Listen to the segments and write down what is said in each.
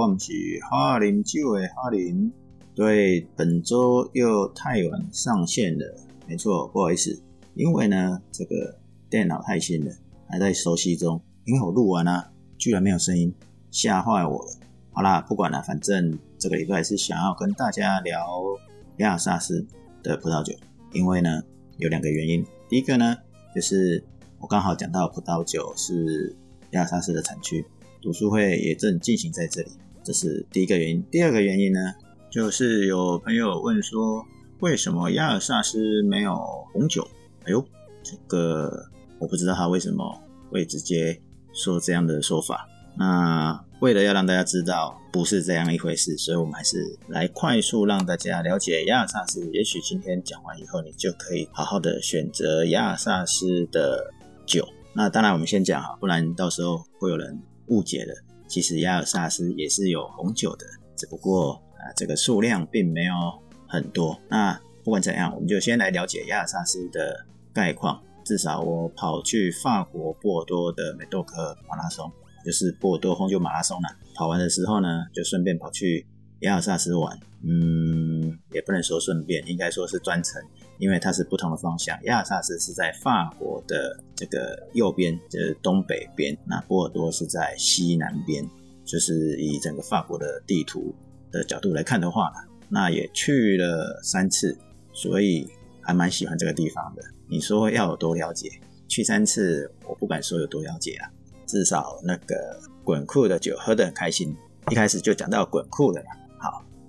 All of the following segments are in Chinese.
我们是哈林酒的哈林。对，本周又太晚上线了，没错，不好意思，因为呢，这个电脑太新了，还在熟悉中。因为我录完了，居然没有声音，吓坏我了。好啦，不管了，反正这个礼拜是想要跟大家聊亚萨斯的葡萄酒，因为呢，有两个原因。第一个呢，就是我刚好讲到葡萄酒是亚萨斯的产区，读书会也正进行在这里，这是第一个原因。第二个原因呢？就是有朋友问说，为什么亚尔萨斯没有红酒？哎呦，这个我不知道他为什么会直接说这样的说法。那为了要让大家知道不是这样一回事，所以我们还是来快速让大家了解亚尔萨斯。也许今天讲完以后，你就可以好好的选择亚尔萨斯的酒。那当然，我们先讲哈，不然到时候会有人误解了。其实亚尔萨斯也是有红酒的，只不过。啊，这个数量并没有很多。那不管怎样，我们就先来了解亚尔萨斯的概况。至少我跑去法国波尔多的美多克马拉松，就是波尔多红酒马拉松了。跑完的时候呢，就顺便跑去亚尔萨斯玩。嗯，也不能说顺便，应该说是专程，因为它是不同的方向。亚尔萨斯是在法国的这个右边，就是东北边；那波尔多是在西南边，就是以整个法国的地图。的角度来看的话，那也去了三次，所以还蛮喜欢这个地方的。你说要有多了解？去三次，我不敢说有多了解啊，至少那个滚库的酒喝得很开心。一开始就讲到滚库的嘛。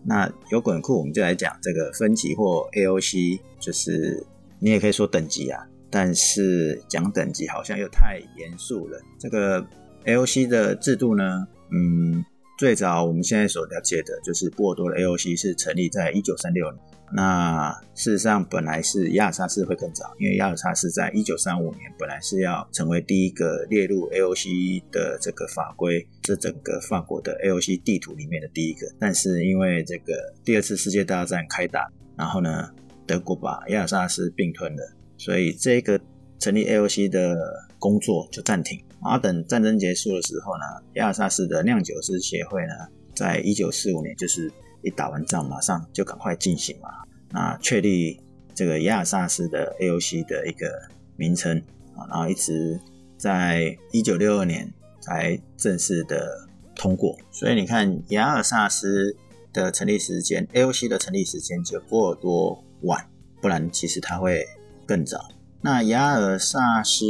那有滚库，我们就来讲这个分级或 AOC，就是你也可以说等级啊，但是讲等级好像又太严肃了。这个 AOC 的制度呢，嗯。最早我们现在所了解的就是波尔多的 AOC 是成立在一九三六年。那事实上本来是亚尔萨斯会更早，因为亚尔萨斯在一九三五年本来是要成为第一个列入 AOC 的这个法规，这整个法国的 AOC 地图里面的第一个。但是因为这个第二次世界大战开打，然后呢德国把亚尔萨斯并吞了，所以这个成立 AOC 的工作就暂停。啊，等战争结束的时候呢，亚尔萨斯的酿酒师协会呢，在一九四五年，就是一打完仗，马上就赶快进行嘛，那确立这个亚尔萨斯的 AOC 的一个名称啊，然后一直在一九六二年才正式的通过。所以你看，亚尔萨斯的成立时间，AOC 的成立时间就波尔多晚，不然其实它会更早。那亚尔萨斯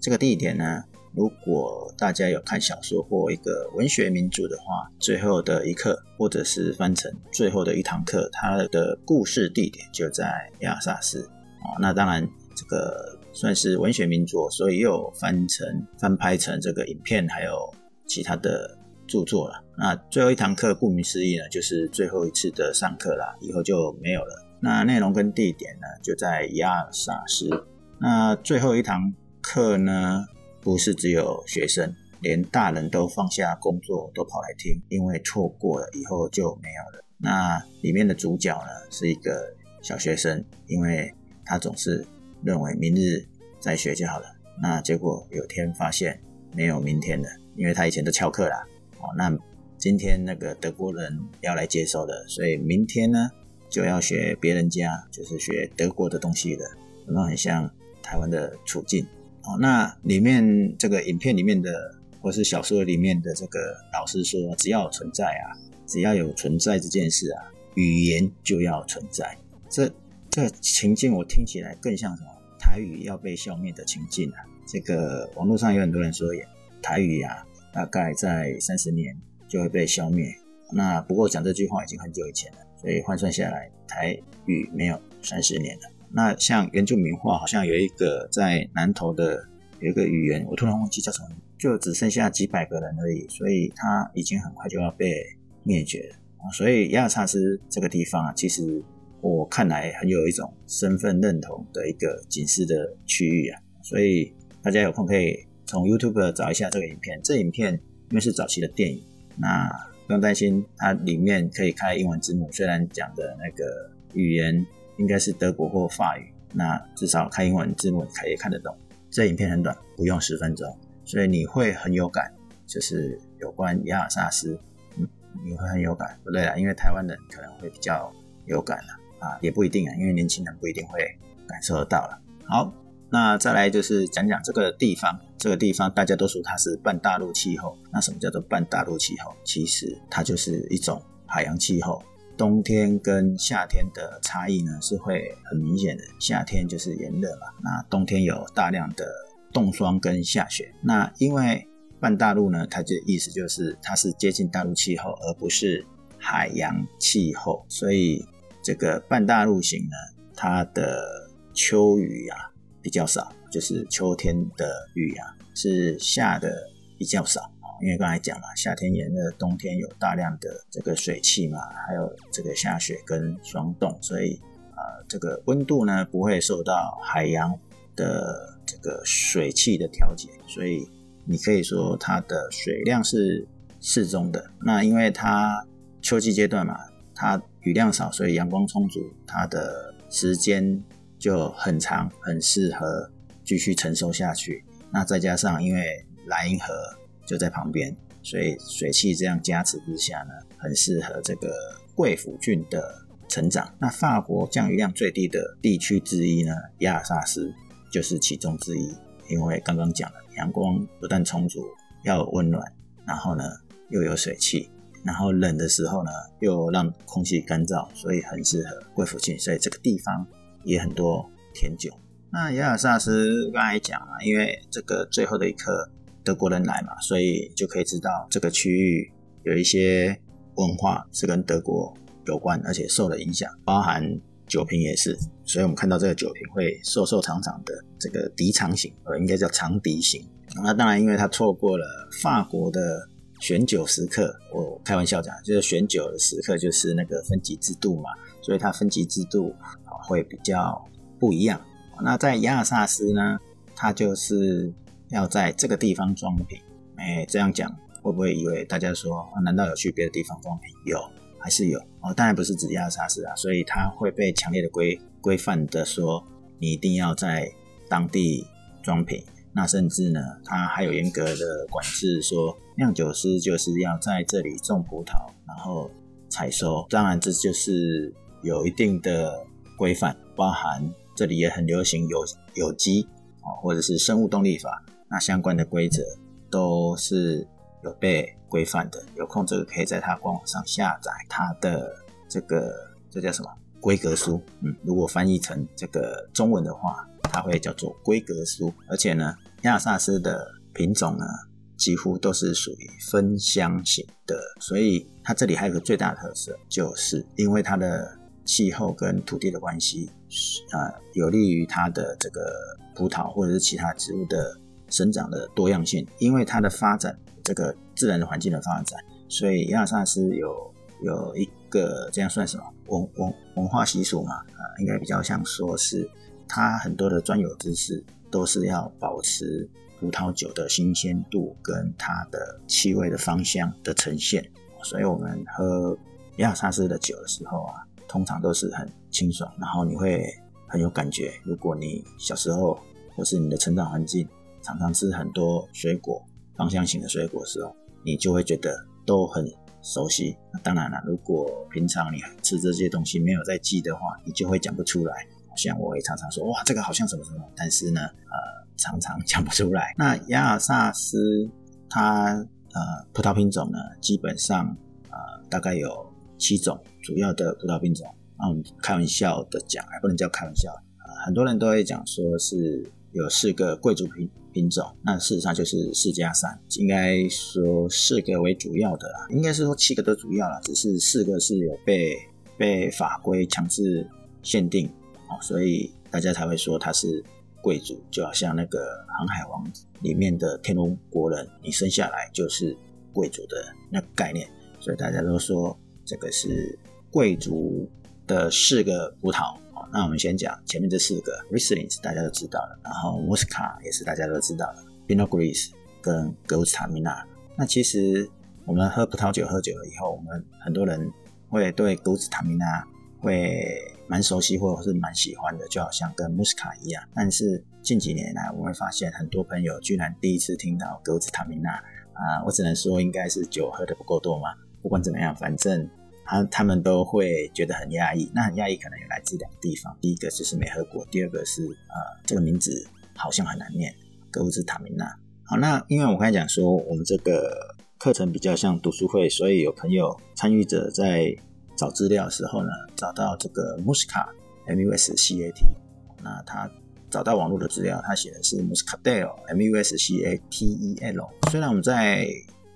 这个地点呢？如果大家有看小说或一个文学名著的话，最后的一课，或者是翻成最后的一堂课，它的故事地点就在亚萨斯哦。那当然，这个算是文学名著，所以又翻成翻拍成这个影片，还有其他的著作了。那最后一堂课，顾名思义呢，就是最后一次的上课啦，以后就没有了。那内容跟地点呢，就在亚萨斯。那最后一堂课呢？不是只有学生，连大人都放下工作都跑来听，因为错过了以后就没有了。那里面的主角呢是一个小学生，因为他总是认为明日再学就好了。那结果有天发现没有明天了，因为他以前都翘课啦。哦，那今天那个德国人要来接收的，所以明天呢就要学别人家，就是学德国的东西了。那很像台湾的处境。哦，那里面这个影片里面的，或是小说里面的这个老师说，只要存在啊，只要有存在这件事啊，语言就要存在。这这情境我听起来更像什么？台语要被消灭的情境啊！这个网络上有很多人说，台语啊，大概在三十年就会被消灭。那不过讲这句话已经很久以前了，所以换算下来，台语没有三十年了。那像原住民话，好像有一个在南投的有一个语言，我突然忘记叫什么，就只剩下几百个人而已，所以它已经很快就要被灭绝了！所以亚萨斯这个地方啊，其实我看来很有一种身份认同的一个警示的区域啊，所以大家有空可以从 YouTube 找一下这个影片。这影片因为是早期的电影，那不用担心它里面可以开英文字幕，虽然讲的那个语言。应该是德国或法语，那至少看英文字幕可以看得懂。这影片很短，不用十分钟，所以你会很有感，就是有关亚尔萨斯。嗯，你会很有感，不对啊？因为台湾人可能会比较有感了啊，也不一定啊，因为年轻人不一定会感受得到了。好，那再来就是讲讲这个地方，这个地方大家都说它是半大陆气候。那什么叫做半大陆气候？其实它就是一种海洋气候。冬天跟夏天的差异呢是会很明显的，夏天就是炎热嘛，那冬天有大量的冻霜跟下雪。那因为半大陆呢，它的意思就是它是接近大陆气候，而不是海洋气候，所以这个半大陆型呢，它的秋雨啊比较少，就是秋天的雨啊是下的比较少。因为刚才讲了，夏天炎热，冬天有大量的这个水汽嘛，还有这个下雪跟霜冻，所以啊，这个温度呢不会受到海洋的这个水汽的调节，所以你可以说它的水量是适中的。那因为它秋季阶段嘛，它雨量少，所以阳光充足，它的时间就很长，很适合继续承受下去。那再加上因为莱茵河。就在旁边，所以水汽这样加持之下呢，很适合这个贵腐菌的成长。那法国降雨量最低的地区之一呢，亚尔萨斯就是其中之一。因为刚刚讲了，阳光不但充足，要温暖，然后呢又有水汽，然后冷的时候呢又让空气干燥，所以很适合贵腐菌。所以这个地方也很多甜酒。那亚尔萨斯刚才讲了，因为这个最后的一颗。德国人来嘛，所以就可以知道这个区域有一些文化是跟德国有关，而且受了影响，包含酒瓶也是。所以我们看到这个酒瓶会瘦瘦长长的，这个笛长型，呃，应该叫长笛型。那当然，因为他错过了法国的选酒时刻，我开玩笑讲，就是选酒的时刻就是那个分级制度嘛，所以它分级制度会比较不一样。那在亚尔萨斯呢，它就是。要在这个地方装瓶，哎，这样讲会不会以为大家说，啊难道有去别的地方装瓶？有，还是有哦？当然不是指亚沙斯啊，所以它会被强烈的规规范的说，你一定要在当地装瓶。那甚至呢，它还有严格的管制，说酿酒师就是要在这里种葡萄，然后采收。当然，这就是有一定的规范，包含这里也很流行有有机啊，或者是生物动力法。那相关的规则都是有被规范的，有空这个可以在它官网上下载它的这个这叫什么规格书？嗯，如果翻译成这个中文的话，它会叫做规格书。而且呢，亚萨斯的品种呢几乎都是属于分香型的，所以它这里还有个最大的特色，就是因为它的气候跟土地的关系，呃，有利于它的这个葡萄或者是其他植物的。生长的多样性，因为它的发展，这个自然的环境的发展，所以亚萨斯有有一个这样算什么文文文化习俗嘛？啊，应该比较像说是它很多的专有知识都是要保持葡萄酒的新鲜度跟它的气味的芳香的呈现，所以我们喝亚萨斯的酒的时候啊，通常都是很清爽，然后你会很有感觉。如果你小时候或是你的成长环境，常常吃很多水果，芳香型的水果时候，你就会觉得都很熟悉。那当然了，如果平常你吃这些东西没有在记的话，你就会讲不出来。像我也常常说，哇，这个好像什么什么，但是呢，呃，常常讲不出来。那亚尔萨斯它呃葡萄品种呢，基本上呃大概有七种主要的葡萄品种。那我们开玩笑的讲，还不能叫开玩笑，很多人都会讲说是有四个贵族品。品种，那事实上就是四加三，应该说四个为主要的啦，应该是说七个都主要了，只是四个是有被被法规强制限定哦，所以大家才会说它是贵族，就好像那个航海王里面的天龙国人，你生下来就是贵族的那个概念，所以大家都说这个是贵族的四个葡萄。那我们先讲前面这四个，Riesling 是大家都知道的，然后 m u s c a 也是大家都知道的 p i n o g r i s 跟格乌斯塔米纳。那其实我们喝葡萄酒喝久了以后，我们很多人会对格乌斯塔米纳会蛮熟悉或者是蛮喜欢的，就好像跟 m u s c a 一样。但是近几年来，我会发现很多朋友居然第一次听到格乌斯塔米纳啊，我只能说应该是酒喝的不够多嘛。不管怎么样，反正他他们都会觉得很压抑。那很压抑，可能有来自两个地方。第一个就是美和国，第二个是呃，这个名字好像很难念，格乌兹塔明娜。好，那因为我刚才讲说，我们这个课程比较像读书会，所以有朋友参与者在找资料的时候呢，找到这个 Muscat M U S C A T，那他找到网络的资料，他写的是 Muscadel M U S C A T E L。虽然我们在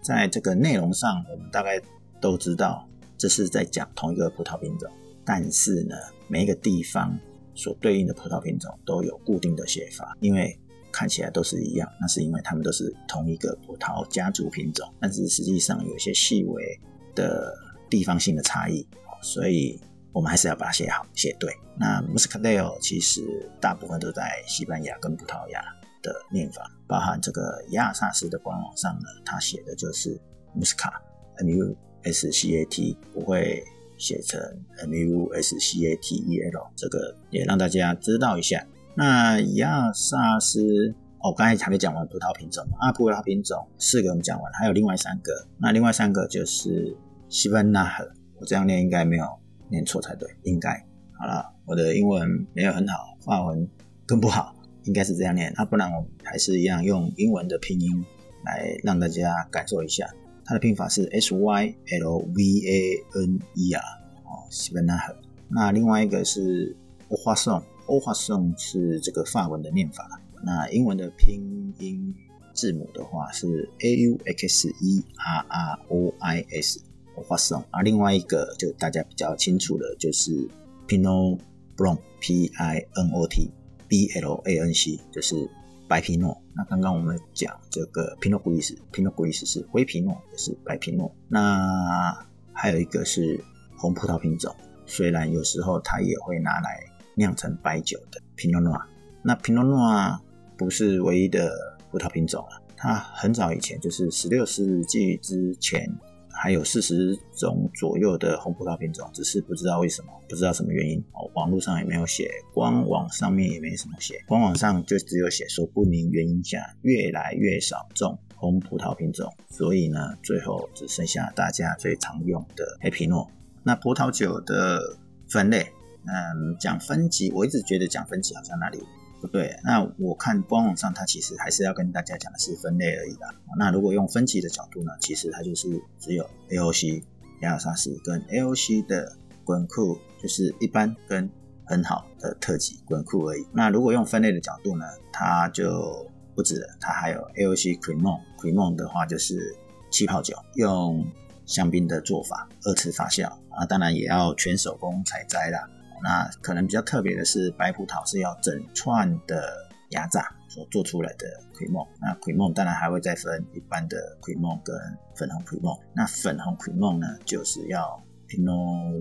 在这个内容上，我们大概都知道这是在讲同一个葡萄品种，但是呢，每一个地方所对应的葡萄品种都有固定的写法，因为。看起来都是一样，那是因为它们都是同一个葡萄家族品种，但是实际上有些细微的地方性的差异，所以我们还是要把它写好写对。那 Muscatel 其实大部分都在西班牙跟葡萄牙的念法，包含这个亚萨斯的官网上呢，它写的就是 Muscat，M U S C A T，不会写成 M U S C A T E L，这个也让大家知道一下。那亚萨斯哦，刚才还没讲完葡萄品种啊，葡萄品种四个我们讲完，还有另外三个。那另外三个就是西班纳河，我这样念应该没有念错才对，应该好了。我的英文没有很好，法文更不好，应该是这样念。那不然我还是一样用英文的拼音来让大家感受一下，它的拼法是 S Y L V A N E R 哦，西班纳河。那另外一个是欧花颂。欧化颂是这个法文的念法，那英文的拼音字母的话是 A U X E R R O I S，欧化颂。而另外一个就大家比较清楚的，就是 pino Blanc，P I N O T B L A N C，就是白皮诺。那刚刚我们讲这个 Pinot Gris，Pinot Gris 是灰皮诺，也是白皮诺。那还有一个是红葡萄品种，虽然有时候它也会拿来。酿成白酒的皮诺诺，那皮诺诺不是唯一的葡萄品种了，它很早以前就是十六世纪之前还有四十种左右的红葡萄品种，只是不知道为什么，不知道什么原因哦，网络上也没有写，官网上面也没什么写，官网上就只有写说不明原因下越来越少种红葡萄品种，所以呢，最后只剩下大家最常用的黑皮诺。那葡萄酒的分类。嗯，讲分级，我一直觉得讲分级好像哪里不对。那我看官网上，它其实还是要跟大家讲的是分类而已啦。那如果用分级的角度呢，其实它就是只有 AOC 亚尔萨斯跟 AOC 的滚库，就是一般跟很好的特级滚库而已。那如果用分类的角度呢，它就不止了，它还有 AOC Cremon，Cremon 的话就是气泡酒，用香槟的做法二次发酵啊，当然也要全手工采摘啦。那可能比较特别的是，白葡萄是要整串的压榨所做出来的奎梦。那奎梦当然还会再分一般的奎梦跟粉红奎梦。那粉红奎梦呢，就是要皮诺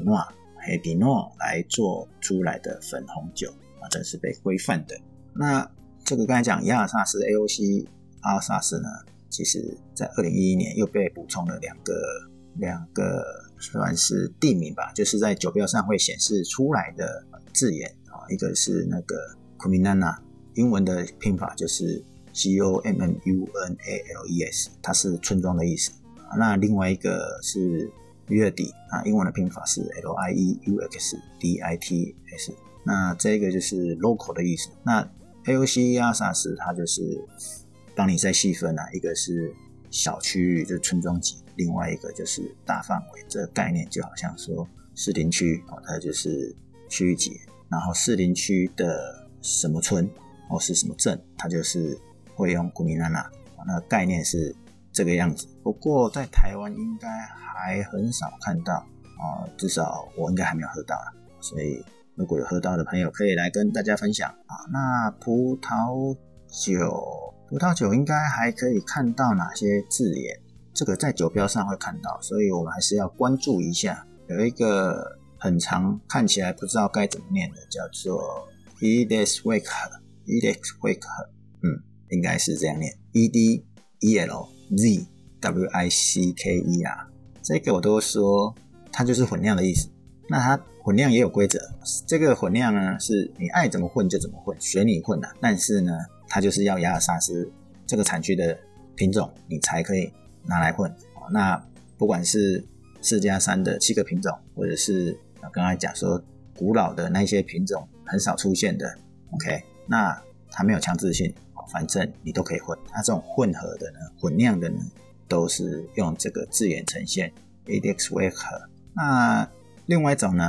诺、黑皮诺来做出来的粉红酒啊，这是被规范的。那这个刚才讲亚尔萨斯 AOC 阿尔萨斯呢，其实在二零一一年又被补充了两个两个。算是地名吧，就是在酒标上会显示出来的字眼啊，一个是那个 Comunana，英文的拼法就是 C O M M U N A L E S，它是村庄的意思。那另外一个是 v e r d i 啊，英文的拼法是 L I E U X D I T S，那这个就是 local 的意思。那 A O C 亚萨斯它就是帮你再细分啊，一个是小区域，就是村庄级。另外一个就是大范围，这个概念就好像说士林区啊，它就是区域级，然后士林区的什么村或是什么镇，它就是会用古米娜娜，那个概念是这个样子。不过在台湾应该还很少看到啊，至少我应该还没有喝到，所以如果有喝到的朋友可以来跟大家分享啊。那葡萄酒，葡萄酒应该还可以看到哪些字眼？这个在酒标上会看到，所以我们还是要关注一下。有一个很长，看起来不知道该怎么念的，叫做 Edeswick，Edeswick，嗯，应该是这样念，E D E L Z W I C K E R。这个我都说它就是混酿的意思。那它混酿也有规则，这个混酿呢是你爱怎么混就怎么混，随你混的。但是呢，它就是要亚尔萨斯这个产区的品种，你才可以。拿来混那不管是四加三的七个品种，或者是刚才讲说古老的那些品种很少出现的，OK，那它没有强制性，反正你都可以混。它这种混合的呢，混酿的呢，都是用这个字眼呈现 ADX 为和。那另外一种呢，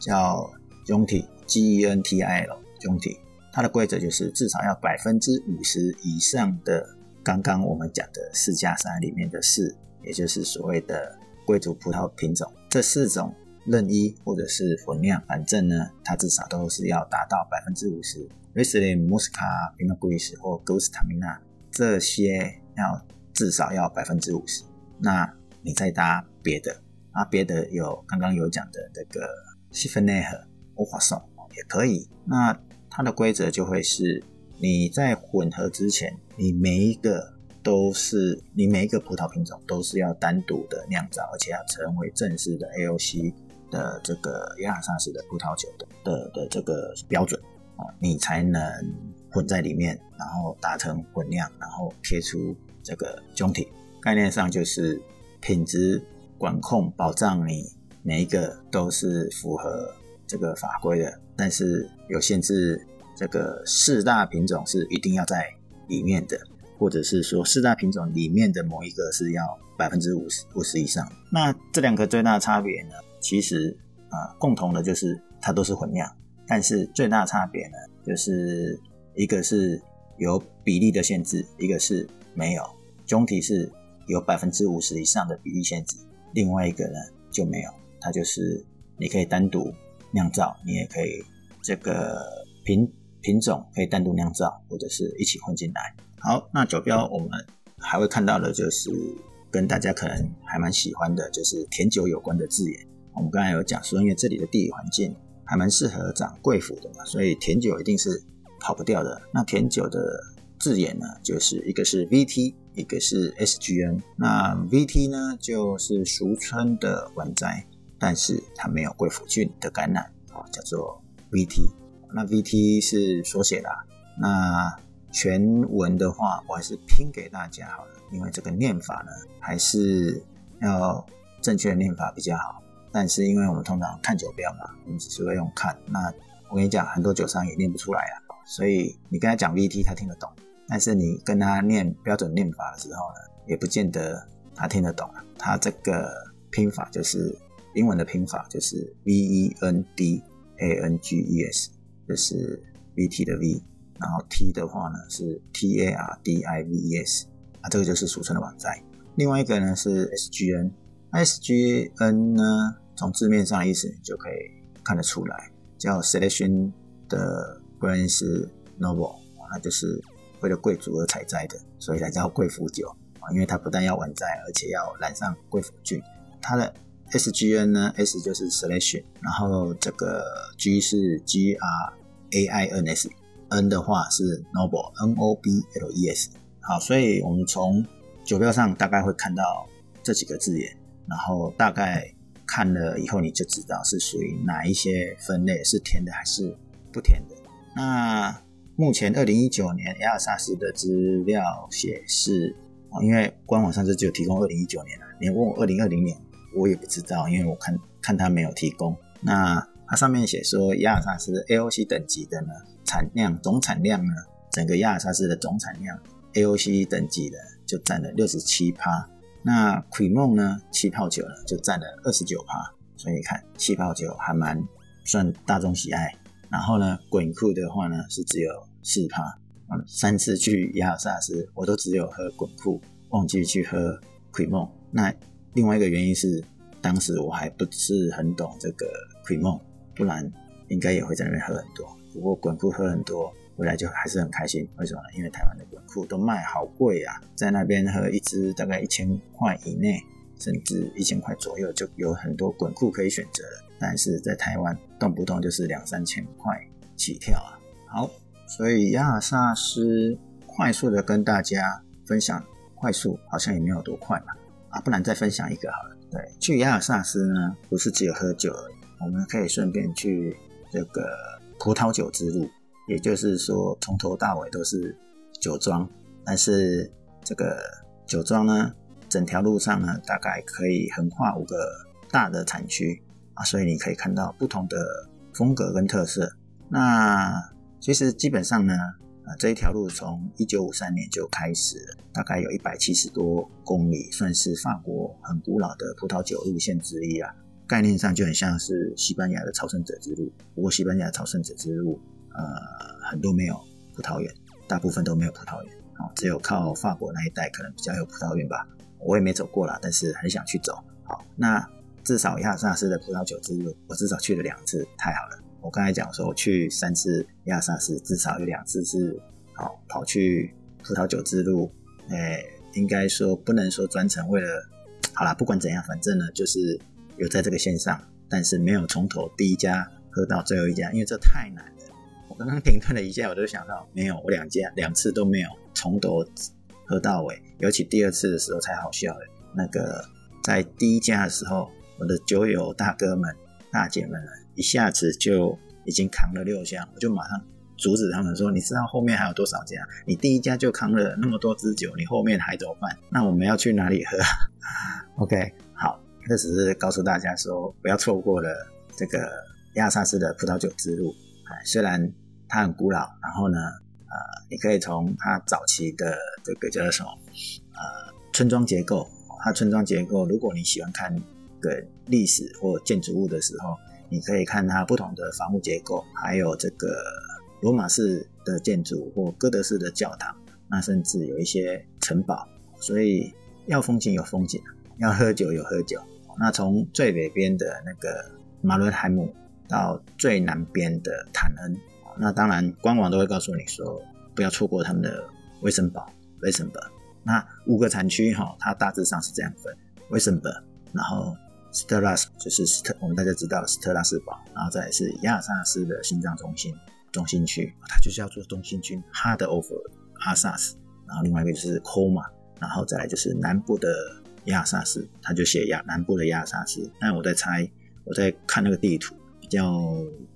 叫 Genti，G-E-N-T-I-L，Genti，它的规则就是至少要百分之五十以上的刚刚我们讲的四加三里面的四，也就是所谓的贵族葡萄品种，这四种任一或者是混酿，反正呢，它至少都是要达到百分之五十。Riesling、Muscat、Pinot Gris 或 g o s t a m i n a 这些要至少要百分之五十。那你再搭别的。啊，别的有刚刚有讲的那个西芬内和欧华颂也可以。那它的规则就会是，你在混合之前，你每一个都是你每一个葡萄品种都是要单独的酿造，而且要成为正式的 AOC 的这个亚萨斯的葡萄酒的的的这个标准啊，你才能混在里面，然后达成混酿，然后贴出这个中体。概念上就是品质。管控保障你每一个都是符合这个法规的，但是有限制，这个四大品种是一定要在里面的，或者是说四大品种里面的某一个是要百分之五十五十以上。那这两个最大的差别呢？其实啊，共同的就是它都是混酿，但是最大的差别呢，就是一个是有比例的限制，一个是没有。总体是有百分之五十以上的比例限制。另外一个呢就没有，它就是你可以单独酿造，你也可以这个品品种可以单独酿造，或者是一起混进来。好，那酒标我们还会看到的就是跟大家可能还蛮喜欢的，就是甜酒有关的字眼。我们刚才有讲说，因为这里的地理环境还蛮适合长贵腐的嘛，所以甜酒一定是跑不掉的。那甜酒的字眼呢，就是一个是 VT。一个是 SGN，那 VT 呢就是俗称的文摘，但是它没有贵腐菌的感染，叫做 VT。那 VT 是缩写啦。那全文的话，我还是拼给大家好了，因为这个念法呢还是要正确的念法比较好。但是因为我们通常看酒标嘛，我们只是会用看。那我跟你讲，很多酒商也念不出来啊，所以你跟他讲 VT，他听得懂。但是你跟他念标准念法的时候呢，也不见得他听得懂啊。他这个拼法就是英文的拼法，就是 V E N D A N G E S，就是 V T 的 V，然后 T 的话呢是 T A R D I V E S，啊，这个就是俗称的网站。另外一个呢是 S G N，S G N 呢从字面上的意思你就可以看得出来，叫 Selection 的 Grains Noble，那就是。为了贵族而采摘的，所以才叫贵腐酒啊！因为它不但要晚摘，而且要染上贵腐菌。它的 SGN 呢，S 就是 selection，然后这个 G 是 G R A I N S，N 的话是 noble，N O B L E S。好，所以我们从酒标上大概会看到这几个字眼，然后大概看了以后你就知道是属于哪一些分类，是甜的还是不甜的。那目前二零一九年亚尔萨斯的资料显示，哦，因为官网上就只有提供二零一九年了。你问我二零二零年，我也不知道，因为我看看它没有提供。那它上面写说亚尔萨斯 AOC 等级的呢，产量总产量呢，整个亚尔萨斯的总产量 AOC 等级的就占了六十七趴。那奎梦呢，气泡酒呢就占了二十九趴。所以你看，气泡酒还蛮算大众喜爱。然后呢，滚库的话呢是只有四趴。嗯，三次去亚尔萨斯，我都只有喝滚库，忘记去喝奎梦。那另外一个原因是，当时我还不是很懂这个 cremon，不然应该也会在那边喝很多。不过滚库喝很多，回来就还是很开心。为什么呢？因为台湾的滚库都卖好贵啊，在那边喝一支大概一千块以内，甚至一千块左右，就有很多滚库可以选择了。但是在台湾，动不动就是两三千块起跳啊。好，所以亚萨斯快速的跟大家分享，快速好像也没有多快嘛。啊，不然再分享一个好了。对，去亚尔萨斯呢，不是只有喝酒，我们可以顺便去这个葡萄酒之路，也就是说从头到尾都是酒庄。但是这个酒庄呢，整条路上呢，大概可以横跨五个大的产区啊，所以你可以看到不同的风格跟特色。那其实基本上呢，啊这一条路从一九五三年就开始了，大概有一百七十多公里，算是法国很古老的葡萄酒路线之一啊。概念上就很像是西班牙的朝圣者之路，不过西班牙朝圣者之路，呃，很多没有葡萄园，大部分都没有葡萄园，哦，只有靠法国那一带可能比较有葡萄园吧。我也没走过啦，但是很想去走。好，那至少亚萨斯的葡萄酒之路，我至少去了两次，太好了。我刚才讲说，我去三次亚萨斯，至少有两次是好跑去葡萄酒之路。诶，应该说不能说专程为了，好啦，不管怎样，反正呢就是。有在这个线上，但是没有从头第一家喝到最后一家，因为这太难了。我刚刚停顿了一下，我就想到，没有，我两家两次都没有从头喝到尾，尤其第二次的时候才好笑了。那个在第一家的时候，我的酒友大哥们、大姐们一下子就已经扛了六箱，我就马上阻止他们说：“你知道后面还有多少家？你第一家就扛了那么多支酒，你后面还怎么办？那我们要去哪里喝？” OK，好。这只是告诉大家说，不要错过了这个亚萨斯的葡萄酒之路。哎，虽然它很古老，然后呢，呃，你可以从它早期的这个叫做什么，呃，村庄结构。它村庄结构，如果你喜欢看个历史或建筑物的时候，你可以看它不同的房屋结构，还有这个罗马式的建筑或哥德式的教堂，那甚至有一些城堡。所以要风景有风景，要喝酒有喝酒。那从最北边的那个马伦海姆到最南边的坦恩，那当然官网都会告诉你说，不要错过他们的威森堡、威森堡。那五个产区哈，它大致上是这样分：威森堡，然后斯特拉斯就是斯特，我们大家知道斯特拉斯堡，然后再是亚萨斯的心脏中心中心区，它就是叫做中心区 （Heart of Alsace）。然后另外一个就是 Coma，然后再来就是南部的。亚萨斯，他就写亚南部的亚萨斯。那我在猜，我在看那个地图，比较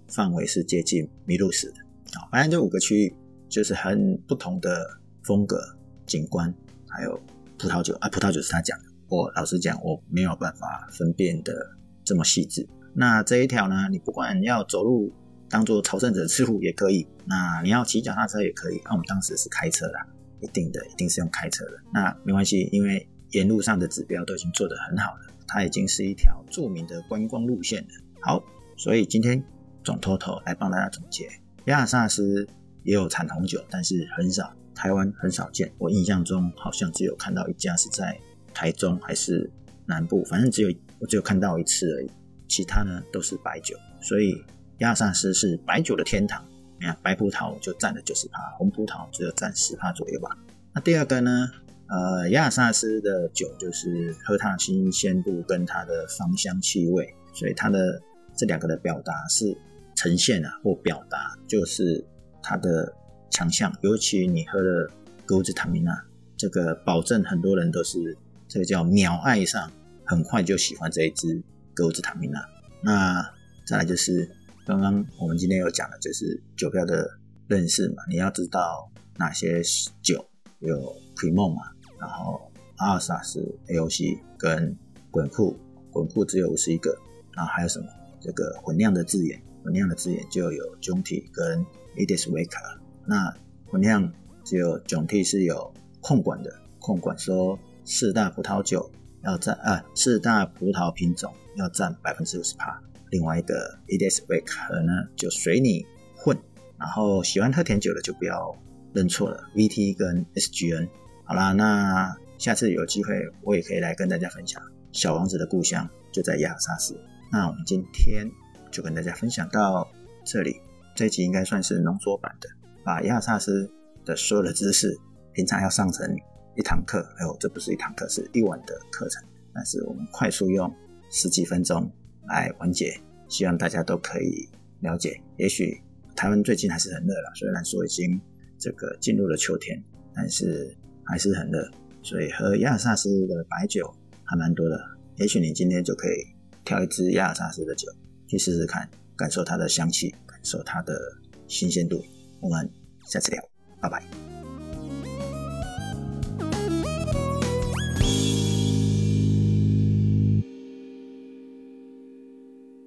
范围是接近米路斯的。啊，反正这五个区域就是很不同的风格、景观，还有葡萄酒啊，葡萄酒是他讲的。我老实讲，我没有办法分辨的这么细致。那这一条呢，你不管要走路当做朝圣者之路也可以，那你要骑脚踏车也可以。那我们当时是开车的，一定的，一定是用开车的。那没关系，因为。沿路上的指标都已经做得很好了，它已经是一条著名的观光路线了。好，所以今天总头头来帮大家总结，亚萨斯也有产红酒，但是很少，台湾很少见。我印象中好像只有看到一家是在台中还是南部，反正只有我只有看到一次而已。其他呢都是白酒，所以亚萨斯是白酒的天堂。你看，白葡萄就占了九十帕，红葡萄只有占十帕左右吧。那第二个呢？呃，亚萨斯的酒就是喝它的新鲜度跟它的芳香气味，所以它的这两个的表达是呈现啊，或表达就是它的强项。尤其你喝了格子塔米娜，这个保证很多人都是这个叫秒爱上，很快就喜欢这一支格子塔米娜。那再来就是刚刚我们今天有讲的，就是酒标的认识嘛，你要知道哪些酒有 p r e m o 嘛。然后阿尔萨斯 AOC 跟滚库，滚库只有五十一个，然后还有什么？这个混酿的字眼，混酿的字眼就有 Jonty 跟 Edis w a k e 那混酿只有 Jonty 是有控管的，控管说四大葡萄酒要占啊，四大葡萄品种要占百分之五十帕。另外一个 Edis w a k e 呢就随你混，然后喜欢喝甜酒的就不要认错了，VT 跟 SGN。好啦，那下次有机会我也可以来跟大家分享小王子的故乡就在亚萨斯。那我们今天就跟大家分享到这里，这一集应该算是浓缩版的，把亚萨斯的所有的知识，平常要上成一堂课，哎呦，这不是一堂课，是一晚的课程，但是我们快速用十几分钟来完结，希望大家都可以了解。也许台湾最近还是很热了，虽然说已经这个进入了秋天，但是。还是很热，所以喝亚萨斯的白酒还蛮多的。也许你今天就可以挑一支亚萨斯的酒去试试看，感受它的香气，感受它的新鲜度。我们下次聊，拜拜。